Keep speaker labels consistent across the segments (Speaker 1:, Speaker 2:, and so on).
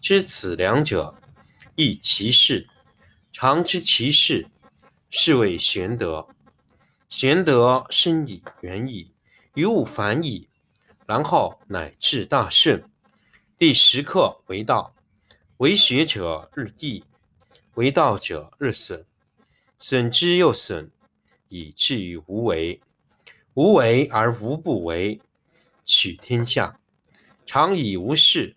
Speaker 1: 知此两者，亦其事。常知其事，是谓玄德。玄德深矣，远矣，于物反矣，然后乃至大顺。第十课为道，为学者日益，为道者日损，损之又损，以至于无为。无为而无不为，取天下常以无事。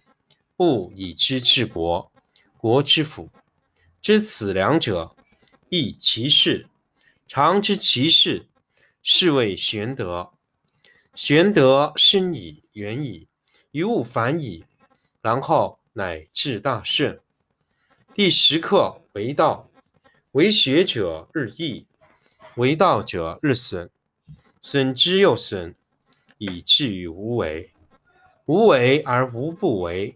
Speaker 1: 不以知治国，国之辅。知此两者，亦其事。常知其事，是谓玄德。玄德深矣，远矣，于物反矣，然后乃至大顺。第十课为道，为学者日益，为道者日损，损之又损，以至于无为。无为而无不为。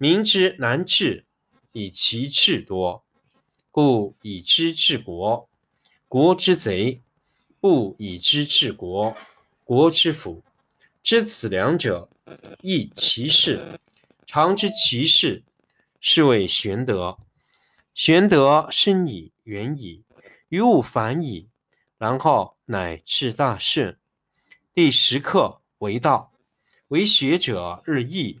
Speaker 1: 民之难治，以其智多。故以知治国，国之贼；不以知治国，国之福。知此两者，亦其事。常知其事，是谓玄德。玄德深矣，远矣，于物反矣，然后乃至大顺。第十课为道，为学者日益，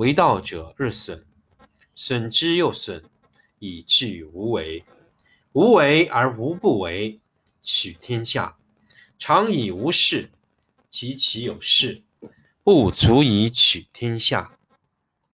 Speaker 1: 为道者日损，损之又损，以至于无为。无为而无不为，取天下常以无事，及其有事，不足以取天下。